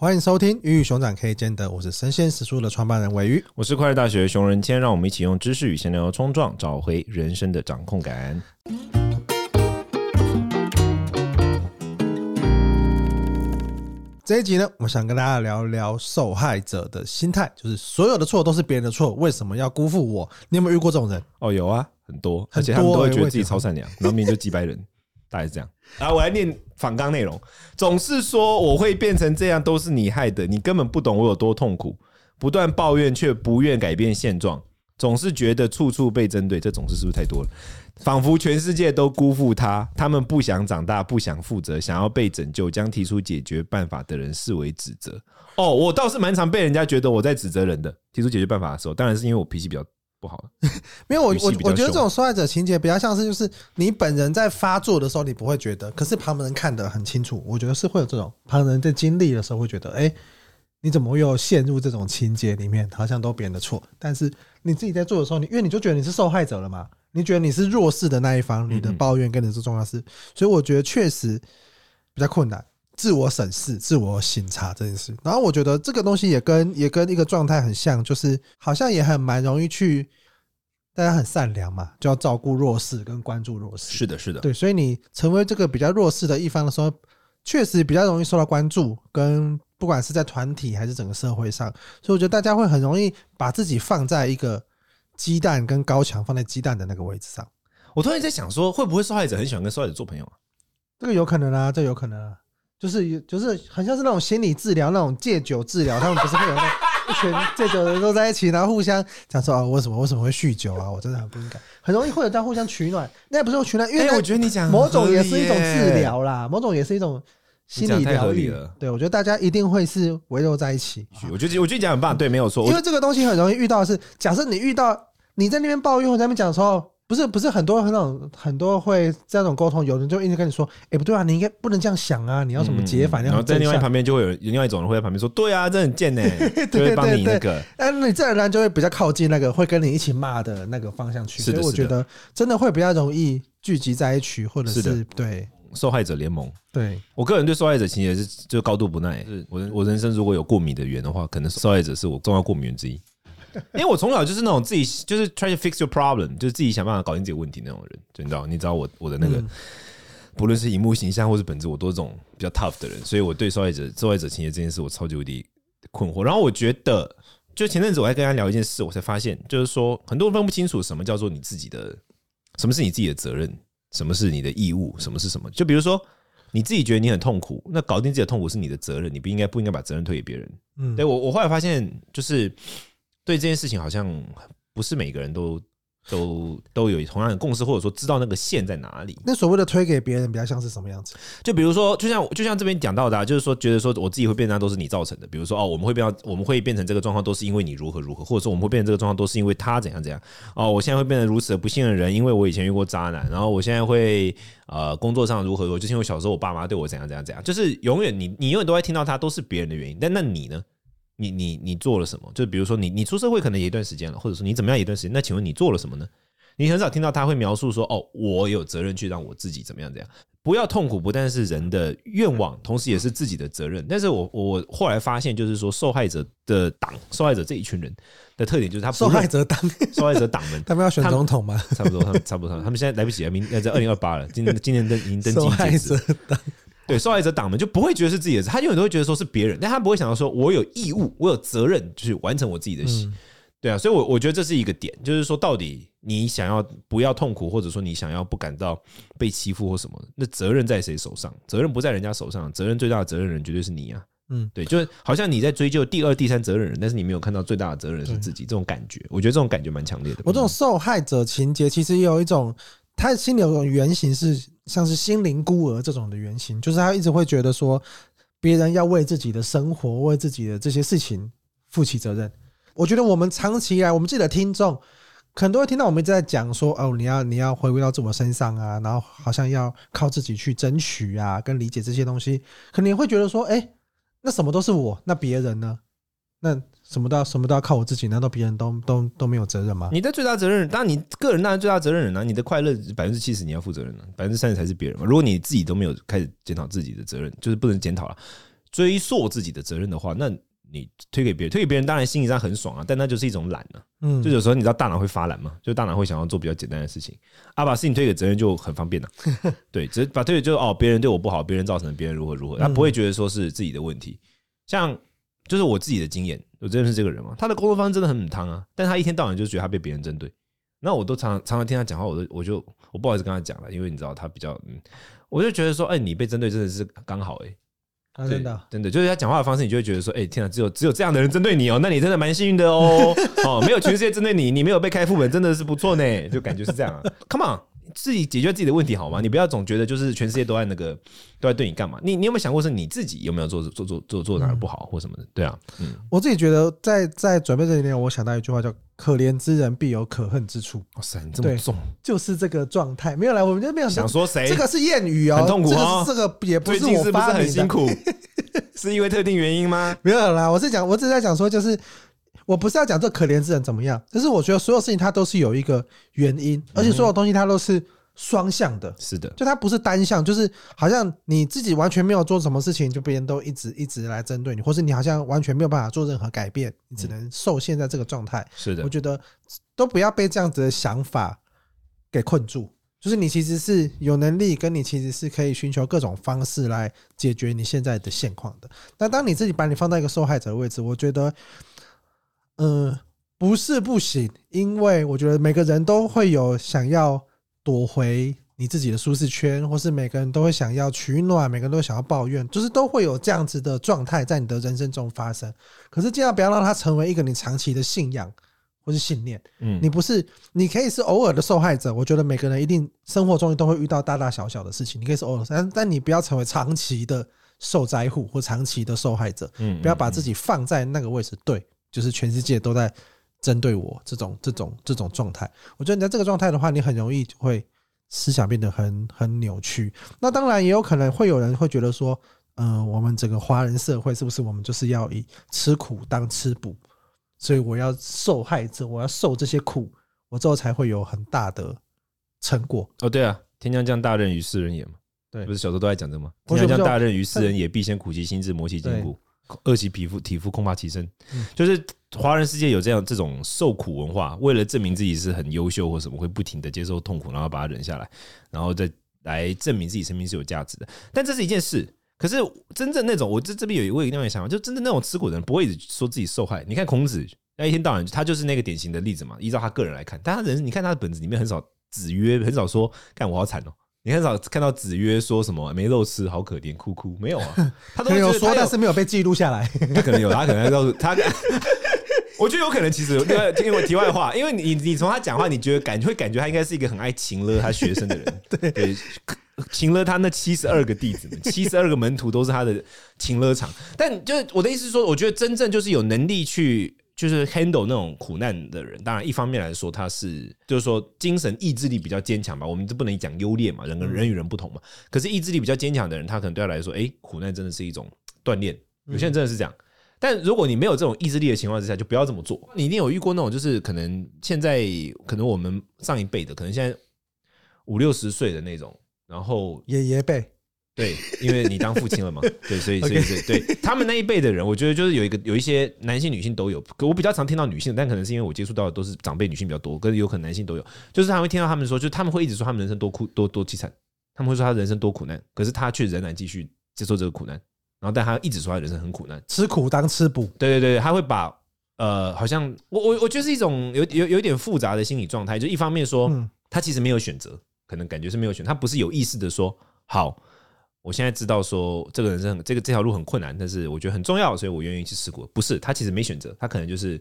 欢迎收听《鱼与熊掌可以兼得》，我是生鲜食书的创办人尾鱼，我是快乐大学熊仁谦，让我们一起用知识与闲聊冲撞，找回人生的掌控感。这一集呢，我想跟大家聊聊受害者的心态，就是所有的错都是别人的错，为什么要辜负我？你有没有遇过这种人？哦，有啊，很多，很多欸、而且他们都会觉得自己超善良，然后明明就几百人，大概是这样。啊，我来念反纲内容，总是说我会变成这样，都是你害的，你根本不懂我有多痛苦，不断抱怨却不愿改变现状，总是觉得处处被针对，这总是是不是太多了？仿佛全世界都辜负他，他们不想长大，不想负责，想要被拯救，将提出解决办法的人视为指责。哦，我倒是蛮常被人家觉得我在指责人的。提出解决办法的时候，当然是因为我脾气比较不好。没有，我我我觉得这种受害者情节比较像是，就是你本人在发作的时候你不会觉得，可是旁人看得很清楚。我觉得是会有这种旁人在经历的时候会觉得，哎，你怎么又陷入这种情节里面？好像都别人的错，但是你自己在做的时候，你因为你就觉得你是受害者了嘛。你觉得你是弱势的那一方，你的抱怨跟你是重要事，所以我觉得确实比较困难，自我审视、自我省察这件事。然后我觉得这个东西也跟也跟一个状态很像，就是好像也很蛮容易去，大家很善良嘛，就要照顾弱势跟关注弱势。是的，是的，对，所以你成为这个比较弱势的一方的时候，确实比较容易受到关注，跟不管是在团体还是整个社会上，所以我觉得大家会很容易把自己放在一个。鸡蛋跟高墙放在鸡蛋的那个位置上，我突然在想说，会不会受害者很喜欢跟受害者做朋友啊？这个有可能啊，这个有可能啊，就是就是很像是那种心理治疗、那种戒酒治疗，他们不是会有那一群 戒酒的人都在一起，然后互相讲说啊，为什么为什么会酗酒啊？我真的很不应该，很容易会有这样互相取暖。那也不是取暖，因为我觉得你讲某种也是一种治疗啦，某种也是一种心理疗愈了。对，我觉得大家一定会是围绕在一起。我觉得我觉得讲很棒，对，没有错。因为这个东西很容易遇到的是，假设你遇到。你在那边抱怨，或在那边讲的时候，不是不是很多那种很多会这种沟通，有人就一直跟你说，哎，不对啊，你应该不能这样想啊，你要什么解法？然后在另外一旁边就会有另外一种人会在旁边说，对啊，这很贱呢，就会帮你那个。但你自然而然就会比较靠近那个会跟你一起骂的那个方向去。所以我觉得真的会比较容易聚集在一起，或者是对受害者联盟。对我个人对受害者情节是就高度不耐。是我我人生如果有过敏的源的话，可能受害者是我重要过敏源之一。因为我从小就是那种自己就是 try to fix your problem，就是自己想办法搞定自己问题那种人，就你知道，你知道我我的那个，不论是荧幕形象或是本质，我都是这种比较 tough 的人，所以我对受害者受害者情节这件事，我超级无敌困惑。然后我觉得，就前阵子我还跟他聊一件事，我才发现，就是说很多人分不清楚什么叫做你自己的，什么是你自己的责任，什么是你的义务，什么是什么。就比如说你自己觉得你很痛苦，那搞定自己的痛苦是你的责任，你不应该不应该把责任推给别人。嗯，对我我后来发现就是。对这件事情，好像不是每个人都都都有同样的共识，或者说知道那个线在哪里。那所谓的推给别人，比较像是什么样子？就比如说，就像就像这边讲到的啊，就是说，觉得说我自己会变成都是你造成的。比如说，哦，我们会变，我们会变成这个状况，都是因为你如何如何，或者说我们会变成这个状况，都是因为他怎样怎样。哦，我现在会变得如此的不幸的人，因为我以前遇过渣男。然后我现在会呃工作上如何如何，就是因为小时候我爸妈对我怎样怎样怎样。就是永远你你永远都会听到他都是别人的原因，但那你呢？你你你做了什么？就比如说你你出社会可能也一段时间了，或者说你怎么样一段时间？那请问你做了什么呢？你很少听到他会描述说：“哦，我有责任去让我自己怎么样怎样。”不要痛苦，不但是人的愿望，同时也是自己的责任。但是我我后来发现，就是说受害者的党，受害者这一群人的特点就是他受害者党，受害者党们，他们要选总统吗？差不多，他们差不多，他们现在来不及了，明要在二零二八了，今年今年登已经登记截止。对，受害者党们就不会觉得是自己的事，他永远都会觉得说是别人，但他不会想到说，我有义务，我有责任，就是完成我自己的事。对啊，所以，我我觉得这是一个点，就是说，到底你想要不要痛苦，或者说你想要不感到被欺负或什么，那责任在谁手上？责任不在人家手上，责任最大的责任人绝对是你啊。嗯，对，就是好像你在追究第二、第三责任人，但是你没有看到最大的责任人是自己，这种感觉，我觉得这种感觉蛮强烈的。我这种受害者情节，其实也有一种。他心里有种原型是像是心灵孤儿这种的原型，就是他一直会觉得说，别人要为自己的生活、为自己的这些事情负起责任。我觉得我们长期以来，我们自己的听众可能都会听到我们一直在讲说，哦，你要你要回归到自我身上啊，然后好像要靠自己去争取啊，跟理解这些东西，可能会觉得说，哎，那什么都是我，那别人呢？那什么都要什么都要靠我自己，难道别人都都都没有责任吗？你的最大责任，当然你个人当然最大责任人啊，你的快乐百分之七十你要负责任啊，百分之三十才是别人嘛。如果你自己都没有开始检讨自己的责任，就是不能检讨了，追溯自己的责任的话，那你推给别人，推给别人当然心理上很爽啊，但那就是一种懒呢、啊。嗯，就有时候你知道大脑会发懒嘛，就大脑会想要做比较简单的事情，啊，把事情推给责任就很方便了、啊。对，只是把推给就哦，别人对我不好，别人造成别人如何如何，他不会觉得说是自己的问题。像就是我自己的经验，我真的是这个人嘛，他的工作方式真的很很汤啊，但他一天到晚就觉得他被别人针对，那我都常常常听他讲话，我都我就我不好意思跟他讲了，因为你知道他比较嗯，我就觉得说，哎，你被针对真的是刚好哎、欸。啊、真的，真的，就是他讲话的方式，你就会觉得说，哎、欸，天哪，只有只有这样的人针对你哦，那你真的蛮幸运的哦，哦，没有全世界针对你，你没有被开副本，真的是不错呢，就感觉是这样啊。Come on，自己解决自己的问题好吗？你不要总觉得就是全世界都在那个都在对你干嘛？你你有没有想过是你自己有没有做做做做做哪儿不好或什么的？对啊，嗯，我自己觉得在在准备这里面，我想到一句话叫。可怜之人必有可恨之处。哇塞，你这么重，就是这个状态。没有来，我们就没有想说谁。这个是谚语哦，很痛苦哦。这个也不是我发明的，很辛苦，是因为特定原因吗？没有啦，我是讲，我只是在讲说，就是我不是要讲这可怜之人怎么样，但是我觉得所有事情它都是有一个原因，而且所有东西它都是。双向的，是的，就它不是单向，就是好像你自己完全没有做什么事情，就别人都一直一直来针对你，或是你好像完全没有办法做任何改变，你只能受限在这个状态。是的，我觉得都不要被这样子的想法给困住，就是你其实是有能力，跟你其实是可以寻求各种方式来解决你现在的现况的。但当你自己把你放在一个受害者的位置，我觉得，嗯，不是不行，因为我觉得每个人都会有想要。躲回你自己的舒适圈，或是每个人都会想要取暖，每个人都想要抱怨，就是都会有这样子的状态在你的人生中发生。可是，尽量不要让它成为一个你长期的信仰或是信念。嗯，你不是，你可以是偶尔的受害者。我觉得每个人一定生活中都会遇到大大小小的事情，你可以是偶尔，但但你不要成为长期的受灾户或长期的受害者。嗯，不要把自己放在那个位置。对，就是全世界都在。针对我这种这种这种状态，我觉得你在这个状态的话，你很容易就会思想变得很很扭曲。那当然也有可能会有人会觉得说，嗯、呃，我们整个华人社会是不是我们就是要以吃苦当吃补？所以我要受害者，我要受这些苦，我之后才会有很大的成果。哦，对啊，天将降大任于斯人也嘛，对，不是小时候都在讲这吗？天将降大任于斯人也，必先苦其心志，磨其筋骨。饿其皮肤，体肤空乏其身，就是华人世界有这样这种受苦文化，为了证明自己是很优秀或什么，会不停的接受痛苦，然后把它忍下来，然后再来证明自己生命是有价值的。但这是一件事，可是真正那种，我这这边有一位另外想法，就真正那种吃苦的人，不会说自己受害。你看孔子，那一天到晚他就是那个典型的例子嘛。依照他个人来看，但他人，你看他的本子里面很少子曰，很少说，干我好惨哦。你很少看到子曰说什么没肉吃，好可怜，哭哭，没有啊？他都有说，但是没有被记录下来。他可能有，他可能要告诉他。我觉得有可能，其实因为听我题外话，因为你你从他讲话，你觉得感会感觉他应该是一个很爱情勒他学生的人。对对，情勒他那七十二个弟子们，七十二个门徒都是他的情勒场。但就是我的意思是说，我觉得真正就是有能力去。就是 handle 那种苦难的人，当然一方面来说，他是就是说精神意志力比较坚强吧。我们都不能讲优劣嘛，人跟人与人不同嘛。可是意志力比较坚强的人，他可能对他来说，哎，苦难真的是一种锻炼。有些人真的是这样。但如果你没有这种意志力的情况之下，就不要这么做。你一定有遇过那种，就是可能现在可能我们上一辈的，可能现在五六十岁的那种，然后爷爷辈。对，因为你当父亲了嘛，对，所以所以所以对他们那一辈的人，我觉得就是有一个有一些男性、女性都有。可我比较常听到女性，但可能是因为我接触到的都是长辈女性比较多，可是有可能男性都有。就是他会听到他们说，就是他们会一直说他们人生多苦多多凄惨，他们会说他人生多苦难，可是他却仍然继续接受这个苦难，然后但他一直说他人生很苦难，吃苦当吃补。对对对，他会把呃，好像我我我觉得是一种有有有一点复杂的心理状态，就一方面说他其实没有选择，可能感觉是没有选，他不是有意识的说好。我现在知道说这个人生这个这条路很困难，但是我觉得很重要，所以我愿意去试过。不是他其实没选择，他可能就是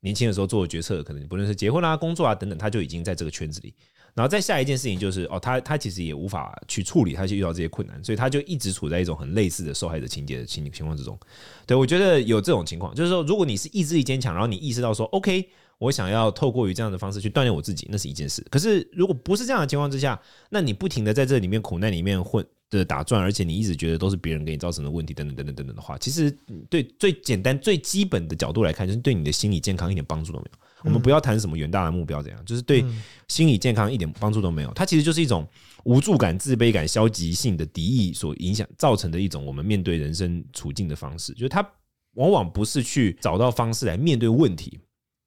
年轻的时候做的决策，可能不论是结婚啊、工作啊等等，他就已经在这个圈子里。然后再下一件事情就是哦，他他其实也无法去处理，他就遇到这些困难，所以他就一直处在一种很类似的受害者情节的情情况之中。对，我觉得有这种情况，就是说如果你是意志力坚强，然后你意识到说 OK，我想要透过于这样的方式去锻炼我自己，那是一件事。可是如果不是这样的情况之下，那你不停的在这里面苦难里面混。的打转，而且你一直觉得都是别人给你造成的问题，等等等等等等的话，其实对最简单最基本的角度来看，就是对你的心理健康一点帮助都没有。我们不要谈什么远大的目标，怎样，就是对心理健康一点帮助都没有。它其实就是一种无助感、自卑感、消极性的敌意所影响造成的一种我们面对人生处境的方式。就是他往往不是去找到方式来面对问题，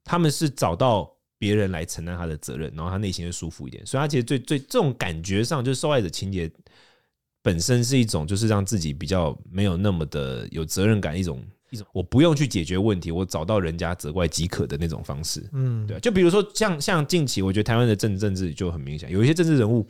他们是找到别人来承担他的责任，然后他内心会舒服一点。所以，他其实最最这种感觉上，就是受害者情节本身是一种，就是让自己比较没有那么的有责任感一种。一种我不用去解决问题，我找到人家责怪即可的那种方式，嗯，对，就比如说像像近期，我觉得台湾的政政治就很明显，有一些政治人物，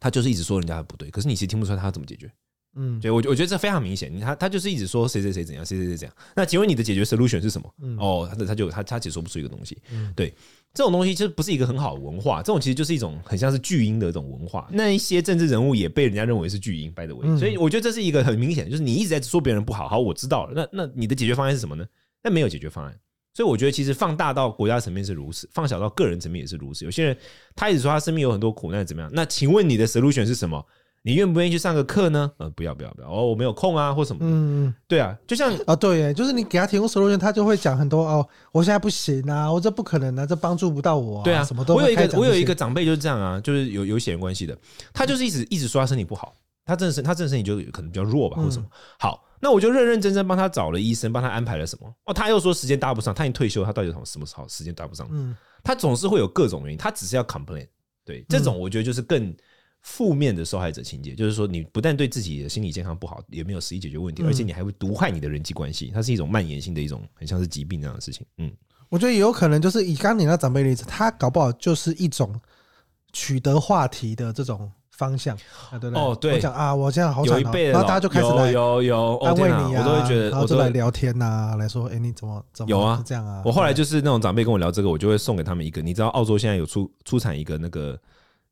他就是一直说人家的不对，可是你其实听不出来他怎么解决，嗯，对我我觉得这非常明显，他他就是一直说谁谁谁怎样，谁谁谁怎样，那请问你的解决 solution 是什么？嗯，哦，他他就他他解说不出一个东西，嗯，对。这种东西其实不是一个很好的文化，这种其实就是一种很像是巨婴的一种文化。那一些政治人物也被人家认为是巨婴，by the way。所以我觉得这是一个很明显，就是你一直在说别人不好，好，我知道了。那那你的解决方案是什么呢？那没有解决方案。所以我觉得其实放大到国家层面是如此，放小到个人层面也是如此。有些人他一直说他生命有很多苦难，怎么样？那请问你的 solution 是什么？你愿不愿意去上个课呢？呃，不要不要不要哦，我没有空啊，或什么的。嗯，对啊，就像啊，对耶，就是你给他提供 solution，他就会讲很多哦，我现在不行啊，我这不可能啊，这帮助不到我啊。对啊，什么都。我有一个我有一个长辈就是这样啊，就是有有血缘关系的，他就是一直一直说他身体不好，他真的是他真的身体就可能比较弱吧，或什么。好，那我就认认真真帮他找了医生，帮他安排了什么。哦，他又说时间搭不上，他已经退休，他到底什么时候时间搭不上？嗯，他总是会有各种原因，他只是要 complain。对，这种我觉得就是更。负面的受害者情节，就是说你不但对自己的心理健康不好，也没有实际解决问题，而且你还会毒害你的人际关系，它是一种蔓延性的一种，很像是疾病那样的事情。嗯，我觉得也有可能就是以刚你那长辈例子，他搞不好就是一种取得话题的这种方向，对不对？哦，对，我讲啊，我现在好惨，然后大家就开始来有有安慰你啊，我都会觉得，然后就来聊天呐，来说，哎，你怎么怎么有啊？这样啊？我后来就是那种长辈跟我聊这个，我就会送给他们一个，你知道澳洲现在有出出产一个那个。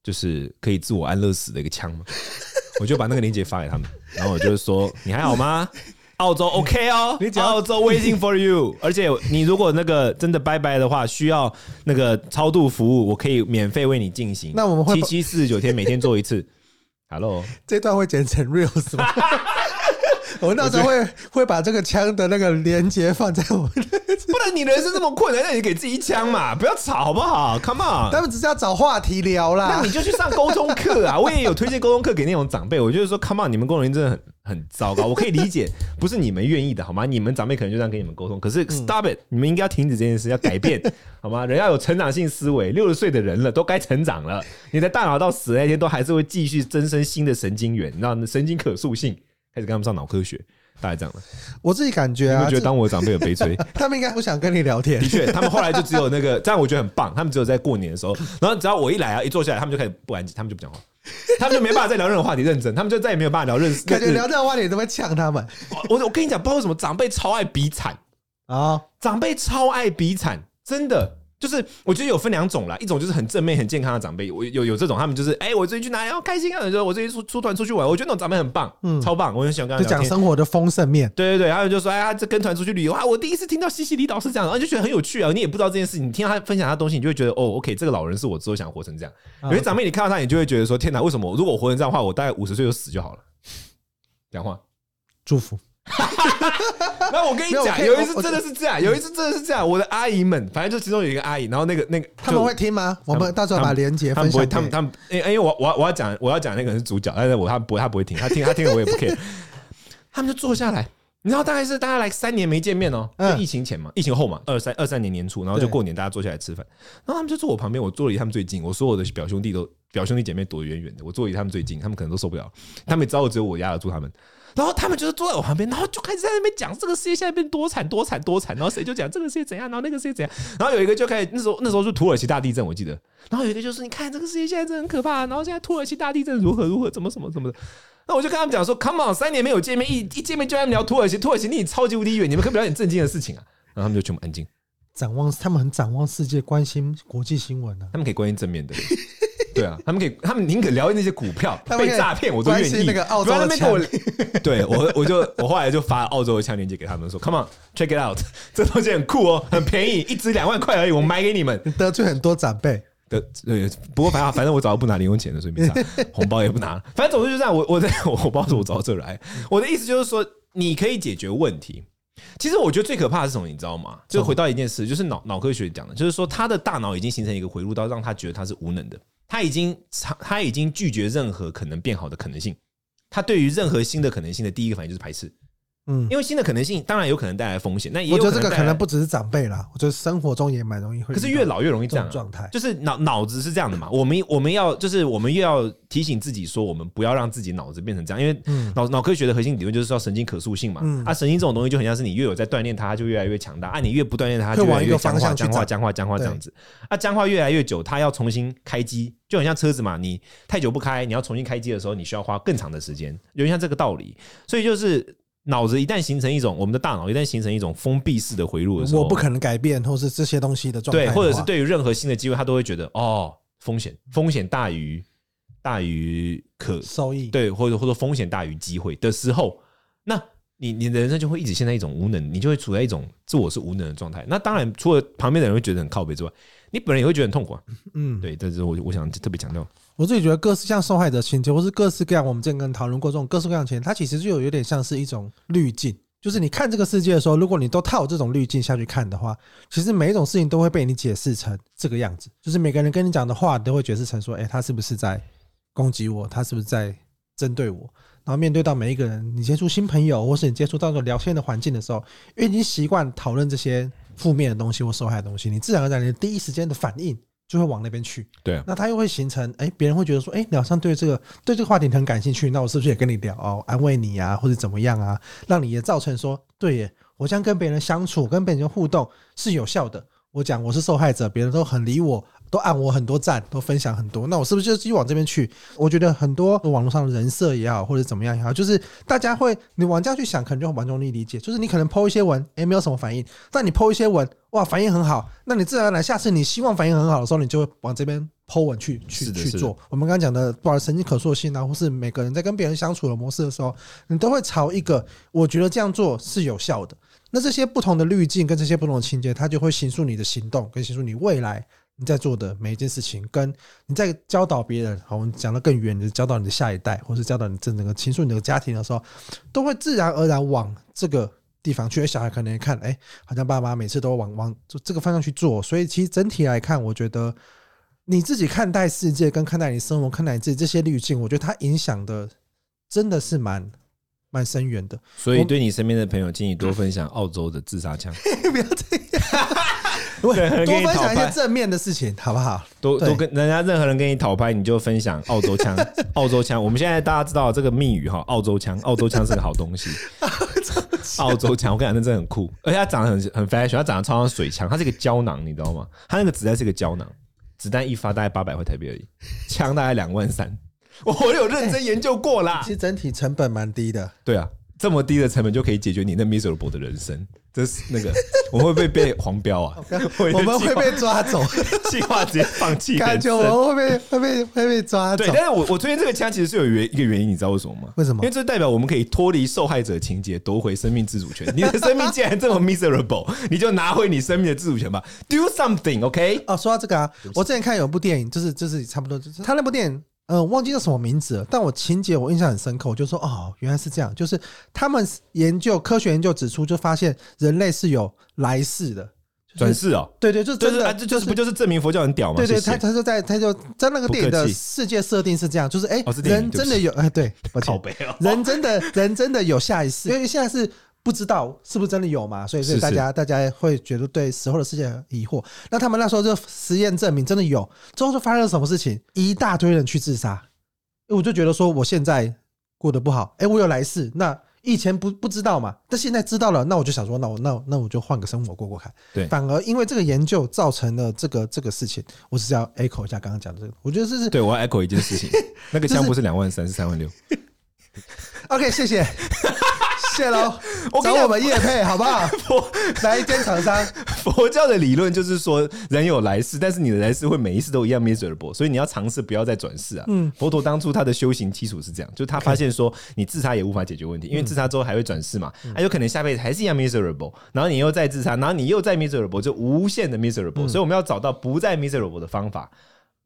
就是可以自我安乐死的一个枪嘛，我就把那个链接发给他们，然后我就说，你还好吗？澳洲 OK 哦，你讲澳洲 waiting for you，而且你如果那个真的拜拜的话，需要那个超度服务，我可以免费为你进行。那我们会七七四十九天每天做一次。Hello，这段会剪成 reals 吗？我们到时候会会把这个枪的那个连接放在我们的，不然你人生这么困难，那你给自己一枪嘛，不要吵好不好？Come on，他们只是要找话题聊啦。那你就去上沟通课啊！我也有推荐沟通课给那种长辈。我就是说，Come on，你们沟通真的很很糟糕。我可以理解，不是你们愿意的，好吗？你们长辈可能就这样跟你们沟通。可是 Stop it，你们应该要停止这件事，要改变，好吗？人要有成长性思维。六十岁的人了，都该成长了。你的大脑到死那天都还是会继续增生新的神经元，你知道神经可塑性。开始跟他们上脑科学，大概这样的。我自己感觉啊，我觉得当我的长辈很悲催，他们应该不想跟你聊天。的确，他们后来就只有那个，这样我觉得很棒。他们只有在过年的时候，然后只要我一来啊，一坐下来，他们就开始不安静，他们就不讲话，他们就没办法再聊任何话题认真，他们就再也没有办法聊认识。感觉聊这种话题都会呛他们。我我跟你讲，不知道为什么长辈超爱比惨啊，长辈超爱比惨，真的。就是我觉得有分两种啦，一种就是很正面、很健康的长辈，我有有这种，他们就是哎、欸，我最近去哪里，好开心啊！说我最近出出团出去玩，我觉得那种长辈很棒，嗯，超棒，我很喜欢跟他就讲生活的丰盛面。对对对，还有就说哎呀，这跟团出去旅游啊，我第一次听到西西里岛是这样，然后就觉得很有趣啊。你也不知道这件事情，你听到他分享他东西，你就会觉得哦，OK，这个老人是我之后想活成这样。有些长辈你看到他，你就会觉得说，天哪，为什么如果我活成这样的话，我大概五十岁就死就好了？讲话，祝福。那我跟你讲，有一次真的是这样，有一次真的是这样。我的阿姨们，反正就其中有一个阿姨，然后那个那个他们会听吗？我们到时候把连接分享。他们不会，他们他们，因为我我我要讲我要讲那个人是主角，但是我他不会他不会听，他听他听了 我也不 care。他们就坐下来，你知道大概是大概来三年没见面哦，就疫情前嘛，疫情后嘛，二三二三年年初，然后就过年大家坐下来吃饭，然后他们就坐我旁边，我坐离他们最近，我所有的表兄弟都表兄弟姐妹躲得远远的，我坐离他们最近，他们可能都受不了，他们也知道我只有我压得住他们。然后他们就是坐在我旁边，然后就开始在那边讲这个世界现在变多惨多惨多惨，然后谁就讲这个世界怎样，然后那个世界怎样，然后有一个就开始那时候那时候是土耳其大地震，我记得，然后有一个就是你看这个世界现在真的很可怕，然后现在土耳其大地震如何如何怎么怎么怎么的，那我就跟他们讲说，Come on，三年没有见面，一一见面就在聊土耳其，土耳其离你超级无敌远，你们可不可以聊点正经的事情啊？然后他们就全部安静，展望他们很展望世界，关心国际新闻啊，他们可以关心正面的。对啊，他们可以，他们宁可聊那些股票 被诈骗，我都愿意。那个澳洲的枪，对我，我就我后来就发澳洲的枪链接给他们，说：“Come on, check it out，这东西很酷哦，很便宜，一支两万块而已，我买给你们。”得罪很多长辈。对，不过反正反正我早就不拿零用钱了，所以没差，红包也不拿。反正总之就这样，我我在我我不知道怎么我找到这来。我的意思就是说，你可以解决问题，其实我觉得最可怕的是什么，你知道吗？就回到一件事，就是脑脑科学讲的，就是说他的大脑已经形成一个回路，到让他觉得他是无能的，他已经他已经拒绝任何可能变好的可能性，他对于任何新的可能性的第一个反应就是排斥。嗯，因为新的可能性当然有可能带来风险，那也我觉得这个可能不只是长辈啦，我觉得生活中也蛮容易会。可是越老越容易这样状态，就是脑脑子是这样的嘛。我们我们要就是我们又要提醒自己说，我们不要让自己脑子变成这样，因为脑脑科学的核心理论就是说神经可塑性嘛。啊，神经这种东西就很像是你越有在锻炼它，就越来越强大。啊，你越不锻炼它，就越来越僵化、僵化、僵化、僵化这样子。啊，僵化越来越久，它要重新开机，就很像车子嘛。你太久不开，你要重新开机的时候，你需要花更长的时间，有点像这个道理。所以就是。脑子一旦形成一种，我们的大脑一旦形成一种封闭式的回路的时候，我不可能改变，或是这些东西的状态。对，或者是对于任何新的机会，他都会觉得哦，风险风险大于大于可收益，对，或者或者风险大于机会的时候，那你你的人生就会一直陷在一种无能，你就会处在一种自我是无能的状态。那当然，除了旁边的人会觉得很靠北之外，你本人也会觉得很痛苦啊。嗯，对，这是我我想特别强调。我自己觉得，各式像受害者情节，或是各式各样，我们之前跟讨论过这种各式各样的情节，它其实就有点像是一种滤镜。就是你看这个世界的时候，如果你都套这种滤镜下去看的话，其实每一种事情都会被你解释成这个样子。就是每个人跟你讲的话，都会解释成说：“哎，他是不是在攻击我？他是不是在针对我？”然后面对到每一个人，你接触新朋友，或是你接触到这种聊天的环境的时候，因为你习惯讨论这些负面的东西或受害的东西，你自然而然的第一时间的反应。就会往那边去，对，那他又会形成，哎，别人会觉得说，哎，你好像对这个对这个话题很感兴趣，那我是不是也跟你聊哦，安慰你啊，或者怎么样啊，让你也造成说，对耶，我这样跟别人相处，跟别人互动是有效的。我讲我是受害者，别人都很理我，都按我很多赞，都分享很多，那我是不是就继续往这边去？我觉得很多网络上的人设也好，或者怎么样也好，就是大家会你往这样去想，可能就很容易理解。就是你可能 po 一些文，哎，没有什么反应，但你 po 一些文，哇，反应很好，那你自然而然下次你希望反应很好的时候，你就会往这边 po 文去去去做。我们刚刚讲的，不管神经可塑性啊，或是每个人在跟别人相处的模式的时候，你都会朝一个我觉得这样做是有效的。那这些不同的滤镜跟这些不同的情节，它就会形塑你的行动，跟形塑你未来你在做的每一件事情，跟你在教导别人。好，我们讲的更远，你教导你的下一代，或是教导你这整个倾诉你的家庭的时候，都会自然而然往这个地方去。小孩可能看，哎，好像爸妈每次都往往这个方向去做。所以其实整体来看，我觉得你自己看待世界，跟看待你生活，看待你自己这些滤镜，我觉得它影响的真的是蛮。蛮深远的，所以对你身边的朋友，建议多分享澳洲的自杀枪。不要这样，多分享一些正面的事情，好不好？多多跟人家任何人跟你讨拍，你就分享澳洲枪。澳洲枪，我们现在大家知道这个密语哈，澳洲枪，澳洲枪是个好东西。澳洲枪，我跟你讲，那真的很酷，而且它长得很很 fashion，它长得超像水枪，它是一个胶囊，你知道吗？它那个子弹是一个胶囊，子弹一发大概八百块台币而已，枪大概两万三。我有认真研究过啦，其实整体成本蛮低的。对啊，这么低的成本就可以解决你那 miserable 的人生。这是那个，我们会不会被黄标啊？我们会被抓走，计划直接放弃。感觉我们会被会被会被抓走。对，但是我我推荐这个枪其实是有原一个原因，你知道为什么吗？为什么？因为这代表我们可以脱离受害者情节，夺回生命自主权。你的生命既然这么 miserable，你就拿回你生命的自主权吧。Do something，OK？哦，说到这个啊，我之前看有部电影，就是就是差不多，就是他那部电影。嗯，忘记叫什么名字了，但我情节我印象很深刻，我就说哦，原来是这样，就是他们研究科学研究指出，就发现人类是有来世的，转世哦，对对，就是真的，这就是不就是证明佛教很屌吗？对对，他他就在他就在那个电影的世界设定是这样，就是哎，人真的有哎，对，抱歉，人真的人真的有下一世，因为现在是。不知道是不是真的有嘛？所以，所以大家大家会觉得对死后的世界很疑惑。那他们那时候就实验证明真的有，之后就发生了什么事情？一大堆人去自杀。我就觉得说，我现在过得不好，哎，我有来世。那以前不不知道嘛，但现在知道了，那我就想说，那我那那我就换个生活过过看。对，反而因为这个研究造成了这个这个事情，我只是要 echo 一下刚刚讲的这个。我觉得这是对我要 echo 一件事情，那个枪不是两万三，是三万六。OK，谢谢。谢喽，我给我们叶配好不好？佛 来一间厂商。佛教的理论就是说，人有来世，但是你的来世会每一次都一样 miserable，所以你要尝试不要再转世啊。嗯，佛陀当初他的修行基础是这样，就他发现说，你自杀也无法解决问题，因为自杀之后还会转世嘛，还有可能下辈子还是一样 miserable，然后你又再自杀，然后你又再 miserable，就无限的 miserable，所以我们要找到不再 miserable 的方法。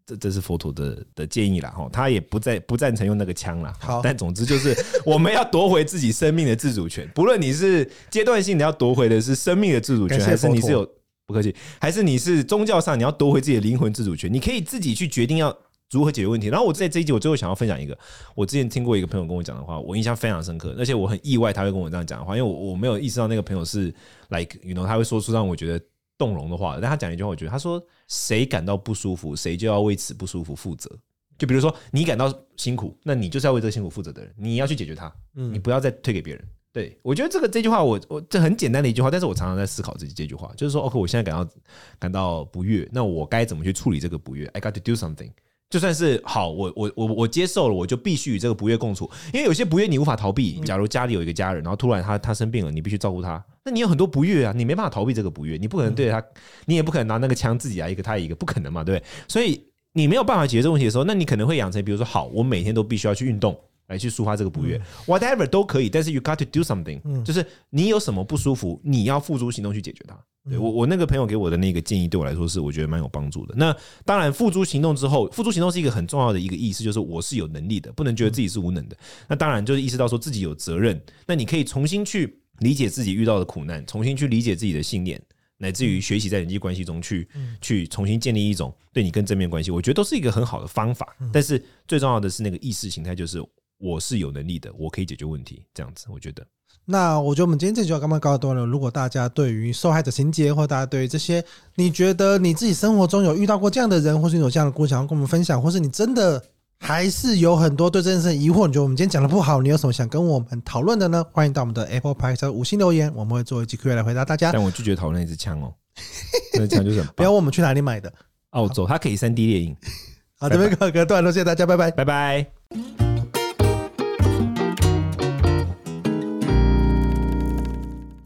这这是佛陀的的建议啦，哈，他也不赞不赞成用那个枪啦。好，但总之就是 我们要夺回自己生命的自主权，不论你是阶段性的要夺回的是生命的自主权，还是你是有不客气，还是你是宗教上你要夺回自己的灵魂自主权，你可以自己去决定要如何解决问题。然后我在这一集，我最后想要分享一个，我之前听过一个朋友跟我讲的话，我印象非常深刻，而且我很意外他会跟我这样讲的话，因为我我没有意识到那个朋友是 like you know 他会说出让我觉得。动容的话，但他讲一句话，我觉得他说：“谁感到不舒服，谁就要为此不舒服负责。”就比如说，你感到辛苦，那你就是要为这个辛苦负责的人，你要去解决它，你不要再推给别人。对，我觉得这个这句话我，我我这很简单的一句话，但是我常常在思考自己这句话，就是说，OK，我现在感到感到不悦，那我该怎么去处理这个不悦？I got to do something。就算是好，我我我我接受了，我就必须与这个不悦共处。因为有些不悦你无法逃避。假如家里有一个家人，然后突然他他生病了，你必须照顾他，那你有很多不悦啊，你没办法逃避这个不悦，你不可能对着他，你也不可能拿那个枪自己来一个他一个，不可能嘛，对不对？所以你没有办法解决这个问题的时候，那你可能会养成，比如说，好，我每天都必须要去运动。来去抒发这个不悦，whatever 都可以，但是 you got to do something，就是你有什么不舒服，你要付诸行动去解决它。对，我我那个朋友给我的那个建议，对我来说是我觉得蛮有帮助的。那当然，付诸行动之后，付诸行动是一个很重要的一个意思，就是我是有能力的，不能觉得自己是无能的。那当然就是意识到说自己有责任。那你可以重新去理解自己遇到的苦难，重新去理解自己的信念，乃至于学习在人际关系中去去重新建立一种对你更正面关系。我觉得都是一个很好的方法。但是最重要的是那个意识形态，就是。我是有能力的，我可以解决问题，这样子，我觉得。那我觉得我们今天这集就要刚刚告一段了。如果大家对于受害者情节，或大家对于这些，你觉得你自己生活中有遇到过这样的人，或是你有这样的故事想要跟我们分享，或是你真的还是有很多对这件事疑惑，你觉得我们今天讲的不好，你有什么想跟我们讨论的呢？欢迎到我们的 Apple Podcast 五星留言，我们会做一集 Q&A 来回答大家。但我拒绝讨论一支枪哦，那支枪就是不要问我们去哪里买的，澳洲，它可以三 D 猎影。好，这边告一个段落，谢谢大家，拜拜，拜拜。